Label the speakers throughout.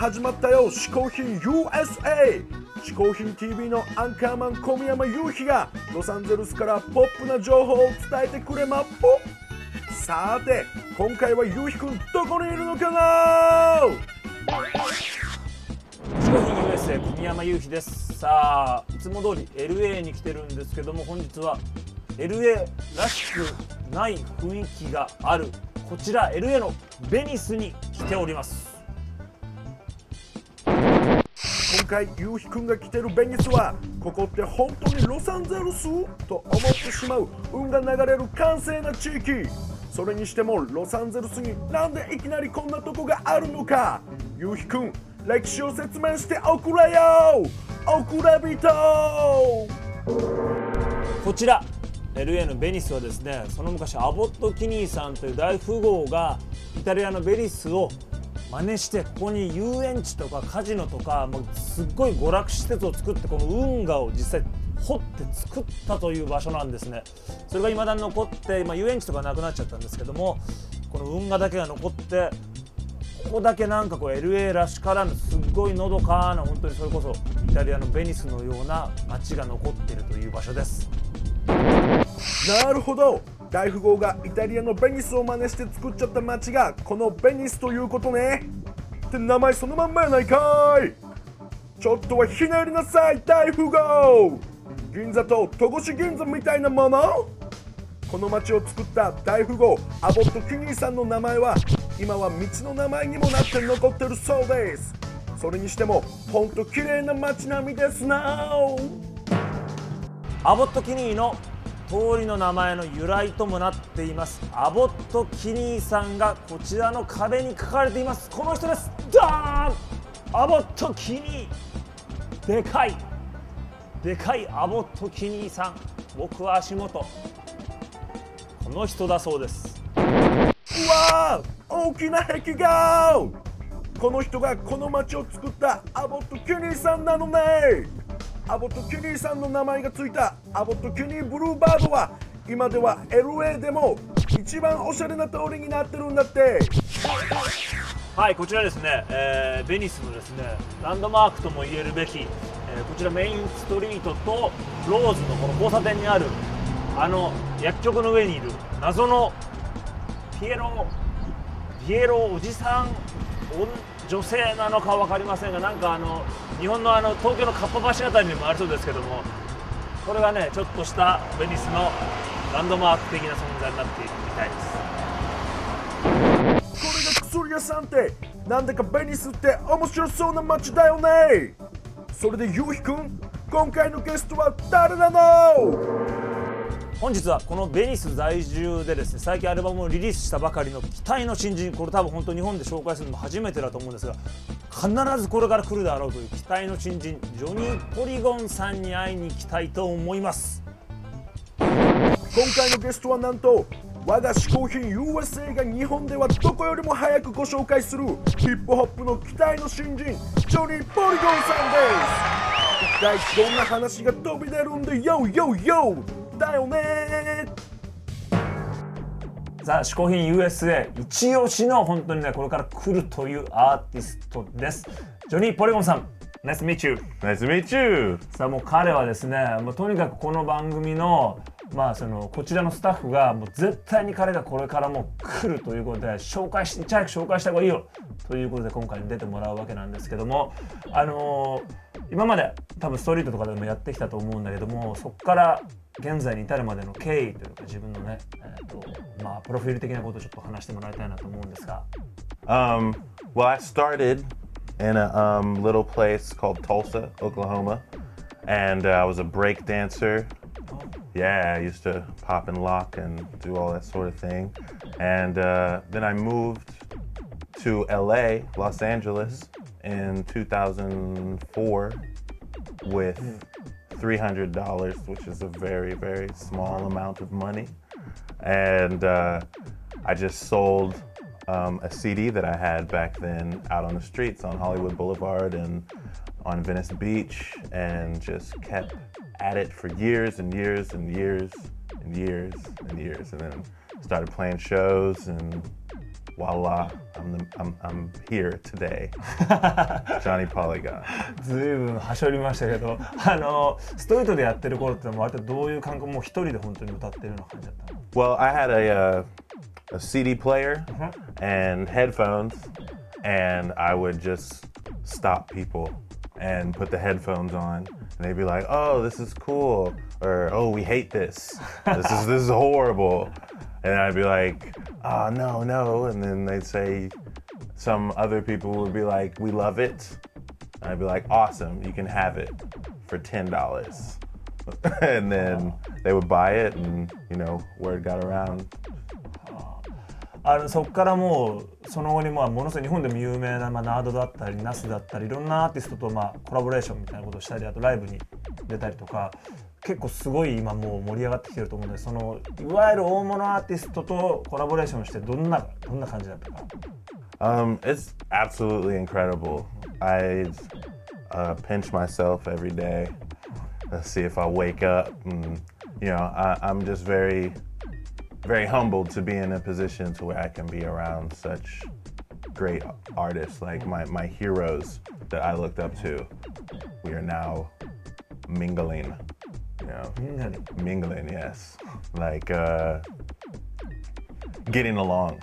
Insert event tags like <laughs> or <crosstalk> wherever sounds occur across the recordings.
Speaker 1: 始まったよ。嗜好品 USA 嗜好品 TV のアンカーマン小宮山雄飛がロサンゼルスからポップな情報を伝えてくれまっぽ。さて今回は雄飛くんどこにいるのかな？
Speaker 2: 嗜好品 USA 小宮山雄飛です。さあいつも通り LA に来てるんですけども本日は LA らしくない雰囲気があるこちら LA のベニスに来ております。
Speaker 1: 今回ゆうひくんが来てるベニスはここって本当にロサンゼルス？と思ってしまう運が流れる閑静な地域。それにしてもロサンゼルスになんでいきなりこんなとこがあるのか？ゆうひくん歴史を説明しておくれよ！おくれ人
Speaker 2: こちら LA のベニスはですねその昔アボット・キニーさんという大富豪がイタリアのベニスを真似してここに遊園地とかカジノとかもうすっごい娯楽施設を作ってこの運河を実際掘って作ったという場所なんですね。それが未だに残って、まあ、遊園地とかなくなっちゃったんですけどもこの運河だけが残ってここだけなんかこう LA らしからぬすっごいのどかな本当にそれこそイタリアのベニスのような街が残っているという場所です。
Speaker 1: なるほど。大富豪がイタリアのベニスを真似して作っちゃった街がこのベニスということね。って名前そのまんまやないかい。ちょっとはひねりなさい大富豪。銀座と戸越銀座みたいなもの。この街を作った大富豪アボット・キニーさんの名前は今は道の名前にもなって残ってるそうです。それにしてもほんと綺麗な街並みですな。
Speaker 2: アボット・キニーの通りの名前の由来ともなっています。アボット・キニーさんがこちらの壁に書かれています。この人です。ダーン！アボット・キニー！でかい。でかいアボット・キニーさん。僕は足元。この人だそうです。
Speaker 1: うわー！大きな壁画この人がこの街を作ったアボット・キニーさんなのね。アボット・キニーさんの名前がついたアボット・キュニー・ブルーバードは今では LA でも一番おしゃれな通りになってるんだって。
Speaker 2: はいこちらですね、えーベニスのですねランドマークとも言えるべき、えーこちらメインストリートとローズのこの交差点にあるあの薬局の上にいる謎のピエロピエロおじさん女性なのか分かりませんがなんかあの日本のあの東京のかっぱ橋あたりにもありそうですけどもこれがねちょっとしたベニスのランドマーク的な存在になっているみたいです。
Speaker 1: これが薬屋さんってなんだかベニスって面白そうな街だよね。それでゆうひくん今回のゲストは誰なの？
Speaker 2: 本日はこのベニス在住でですね最近アルバムをリリースしたばかりの期待の新人これ多分本当日本で紹介するのも初めてだと思うんですが必ずこれから来るだろうという期待の新人ジョニー・ポリゴンさんに会いに行きたいと思います。
Speaker 1: 今回のゲストはなんと我が嗜好品 USA が日本ではどこよりも早くご紹介するヒップホップの期待の新人ジョニー・ポリゴンさんです。一体どんな話が飛び出るんでヨーヨーヨー。だよね。
Speaker 2: さあ嗜好品 USA 一押しの本当にねこれから来るというアーティストです。ジョニー・ポリゴンさん meet you
Speaker 3: Nice to meet you.
Speaker 2: さあもう彼はですねもうとにかくこの番組のまあそのこちらのスタッフがもう絶対に彼がこれからも来るということで紹介しいち早く紹介した方がいいよということで今回出てもらうわけなんですけどもあのー今まで多分ストリートとかでもやってきたと思うんだけどもそこから現在に至るまでの経緯というか自分のね、えーとまあ、プロフィール的なことをちょっと話してもらいたいなと思うんですが
Speaker 3: Um, well, I started in a um, little place called Tulsa, Oklahoma, and uh, I was a break dancer. Yeah, I used to pop and lock and do all that sort of thing. And uh, then I moved to LA, Los Angeles, in 2004 with $300, which is a very, very small amount of money. And uh, I just sold um, a CD that I had back then out on the streets on Hollywood Boulevard and on Venice Beach and just kept at it for years and years and years and years and years, and then started playing shows and voila, I'm the, I'm I'm here today. <laughs> Johnny Polygon.
Speaker 2: ずいぶんはしょりましたけどあのストリートでやってる頃ってのは割とどういう感覚もう一人で本当に歌ってるような感じだったの
Speaker 3: Well, I had a uh, a CD player and headphones, and I would just stop people and put the headphones on, and they'd be like, "Oh, this is cool," or "Oh, we hate this. This is this is horrible," and I'd be like, "Oh, no, no," and then they'd say, some other people would be like, "We love it," and I'd be like, "Awesome, you can have it for ten dollars." <laughs> and then they would buy it, and you know, word got around.
Speaker 2: あのそこからもうその後にまあものすごい日本でも有名な、まあ、ナードだったりナスだったりいろんなアーティストとまあコラボレーションみたいなことをしたりあとライブに出たりとか 結構すごい今もう盛り上がってきてると思うんでそのいわゆる大物アーティストとコラボレーションしてどんなどんな感じだったか
Speaker 3: Um, it's absolutely incredible. I uh, pinch myself every day to see if I wake up, and you know, I, I'm just very, very humbled to be in a position to where I can be around such great artists like my my heroes that I looked up to. We are now mingling, you Know, mingling, yes, like uh, getting along,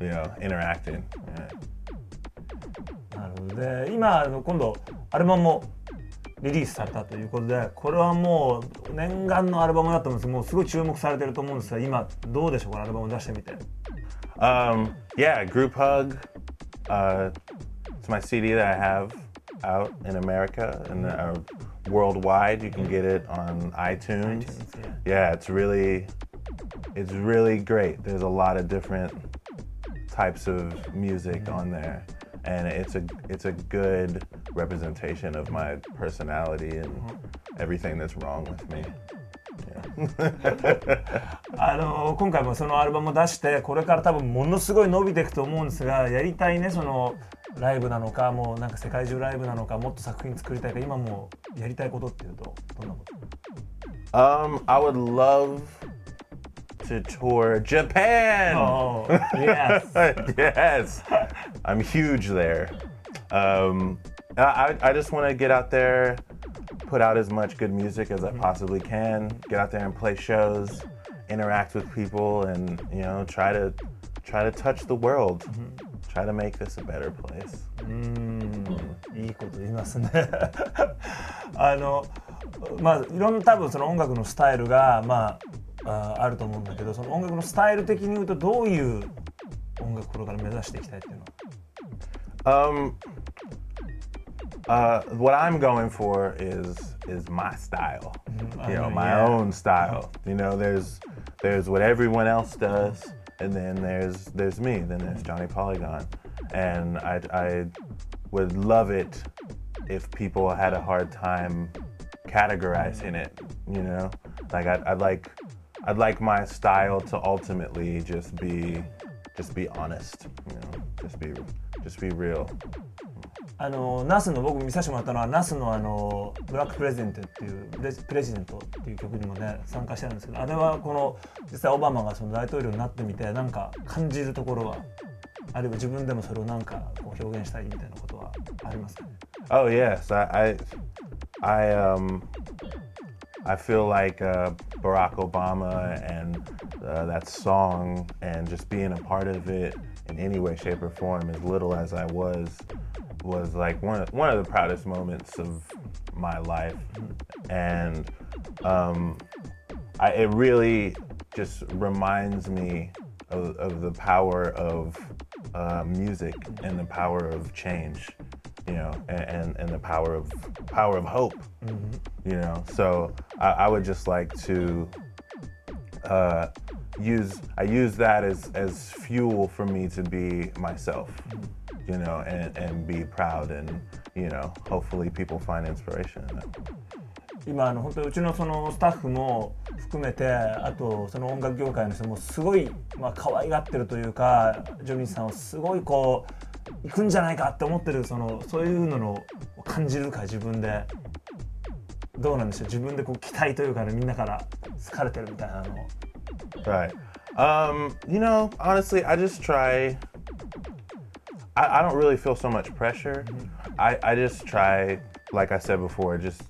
Speaker 3: you know, interacting. Yeah.
Speaker 2: なるほどで今今度アルバムもリリースされたということでこれはもう念願のアルバムだと思うんですもうすごい注目されてると思うんですが今どうでしょうこのアルバムを出してみて
Speaker 3: Um, yeah, Group Hug. Uh, it's my CD that I have out in America and uh, worldwide. You can get it on iTunes.
Speaker 2: iTunes,
Speaker 3: Yeah, it's really, it's really great. There's a lot of different types of music on there, and it's a it's a good representation of my personality and everything that's wrong with me. Yeah.
Speaker 2: あの今回もそのアルバムを出してこれから多分ものすごい伸びていくと思うんですがやりたいねその <laughs> <laughs> ライブなのかもうなんか世界中ライブなのかもっと作品作りたいか今もうやりたいことっていうとどんなこと
Speaker 3: Um, I would love to tour Japan.
Speaker 2: Oh, yes. <laughs>
Speaker 3: yes, I'm huge there. Um, I, I just want to get out there, put out as much good music as I possibly can, get out there and play shows, interact with people, and you know, try to try to touch the world, Try to make this a better place.
Speaker 2: いいこと言いますねあのまあいろんな多分その音楽のスタイルがまあああると思うんだけどその音楽のスタイル的に言うとどういう音楽これから目指していきたいっていうのは
Speaker 3: Um, uh, what I'm going for is is my style. You know,
Speaker 2: uh,
Speaker 3: my
Speaker 2: yeah.
Speaker 3: own style. You know, there's there's what everyone else does, and then there's there's me. Then there's Johnny Polygon, and I I would love it if people had a hard time categorizing it. You know, like I'd, I'd like I'd like my style to ultimately just be just be honest. You know, just be just be real.
Speaker 2: あのナスの僕見させてもらったのはナスのあのブラックプレゼントっていうプレプレジデントっていう曲にもね参加してるんですけどあれはこの実際オバマがその大統領になってみてなんか感じるところはあるいは自分でもそれをなんかこう表現したいみたいなことはありますかね
Speaker 3: ？Oh yes, I, I, I um, I feel like uh, Barack Obama and uh, that song and just being a part of it in any way, shape, or form, as little as I was, was like one of, one of the proudest moments of my life, and um, I, it really just reminds me of, of the power of uh, music and the power of change, you know, and, and, the power of power of hope, you know. So I, I would just like to uh, use I use that as as fuel for me to be myself, you know, and, and be proud and you know, hopefully people find inspiration.
Speaker 2: 今あの本当にうちのそのスタッフも含めてあとその音楽業界の人もすごいまあ可愛がってるというかジョニーさんをすごいこう行くんじゃないかって思ってるそのそういうのを感じるか自分でどうなんでしょう？自分でこう期待というかねみんなから好かれてるみたいなの
Speaker 3: Right. Um, you know, honestly, I just try. I, I don't really feel so much pressure. I, I just try, like I said before, just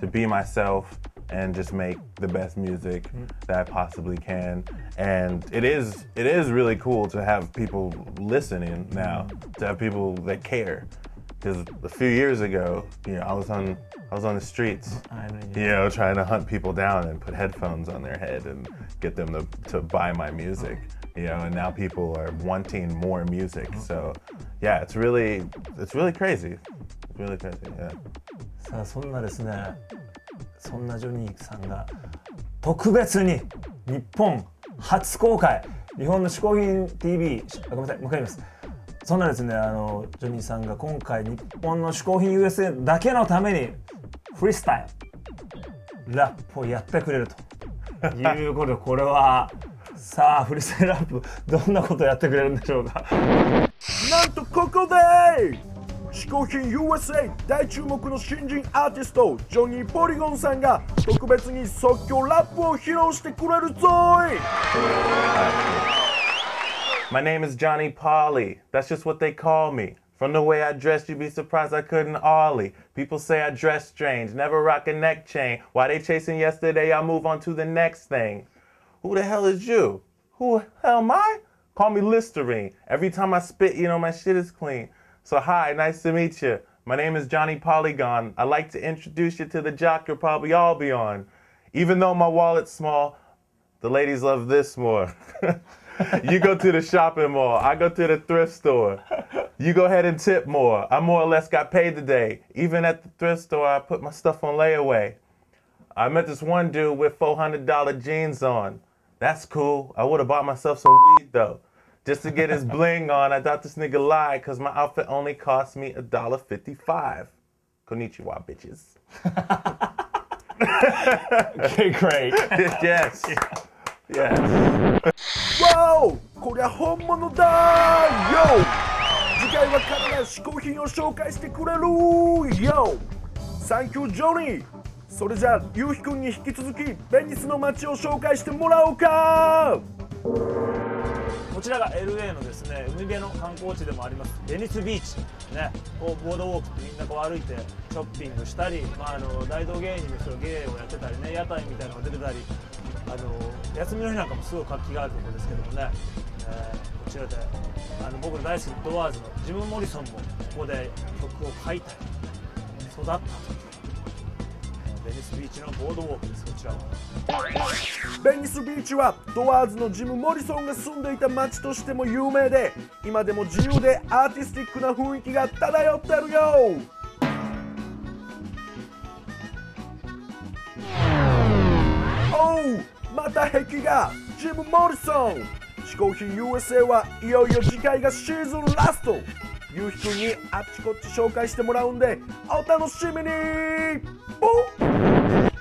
Speaker 3: to be myself and just make the best music that I possibly can. And it is it is really cool to have people listening now, to have people that care. Because a few years ago, you know, I was on I was on the streets
Speaker 2: I
Speaker 3: you know, trying to hunt people down and put headphones on their head and get them to, to buy my music. You know, and now people are wanting more music. So, yeah, it's really, it's really crazy. It's really crazy. Yeah.
Speaker 2: さあそんなですねそんなジョニーさんが特別に日本初公開日本の嗜好品 TV あごめんなさいもう一回言いますそんなですねあのジョニーさんが今回日本の嗜好品 USA だけのためにフリースタイルラップをやってくれるということでこれはさあフリースタイルラップどんなことをやってくれるんでしょうか
Speaker 1: なんとここで嗜好品 USA 大注目の新人アーティストジョニー・ポリゴンさんが特別に即興ラップを披露してくれるぞい
Speaker 3: My name is Johnny Polly. That's just what they call me. From the way I dress, you'd be surprised I couldn't ollie. People say I dress strange, never rock a neck chain. Why they chasing yesterday, I move on to the next thing. Who the hell is you? Who the hell am I? Call me Listerine. Every time I spit, you know my shit is clean. So hi, nice to meet you. My name is Johnny Polygon. I'd like to introduce you to the jock you'll probably all be on. Even though my wallet's small, the ladies love this more. <laughs> you go to the shopping mall. I go to the thrift store. You go ahead and tip more. I more or less got paid today. Even at the thrift store, I put my stuff on layaway. I met this one dude with $400 jeans on. That's cool. I would have bought myself some weed though. Just to get his bling <laughs> on, I thought this nigga lied because my outfit only cost me $1.55. Konnichiwa, bitches. <laughs>
Speaker 2: Okay, great. <laughs>
Speaker 3: yes. Yes.
Speaker 1: わおこりゃ本物だよ次回は彼が嗜好品を紹介してくれるよサンキュージョニー それじゃあゆうひくんに引き続きベニスの街を紹介してもらおうか。
Speaker 2: こちらが LA のですね海辺の観光地でもありますベニスビーチ。ねこうボードウォークってみんなこう歩いてショッピングしたり、まあ、あの大道芸人の人が芸をやってたりね屋台みたいなのが出てたりあの休みの日なんかもすごい活気があるところですけどもね、えーこちらであの僕の大好きなドアーズのジム・モリソンもここで曲を書いたり育ったと。いうベニスビーチのボードウォークですこちらは。
Speaker 1: ベニスビーチはドアーズのジム・モリソンが住んでいた街としても有名で今でも自由でアーティスティックな雰囲気が漂ってるよ。おうまた壁がジム・モリソン。嗜好品 USA はいよいよ次回がシーズンラスト。ゆうひくんにあっちこっち紹介してもらうんでお楽しみに。bom.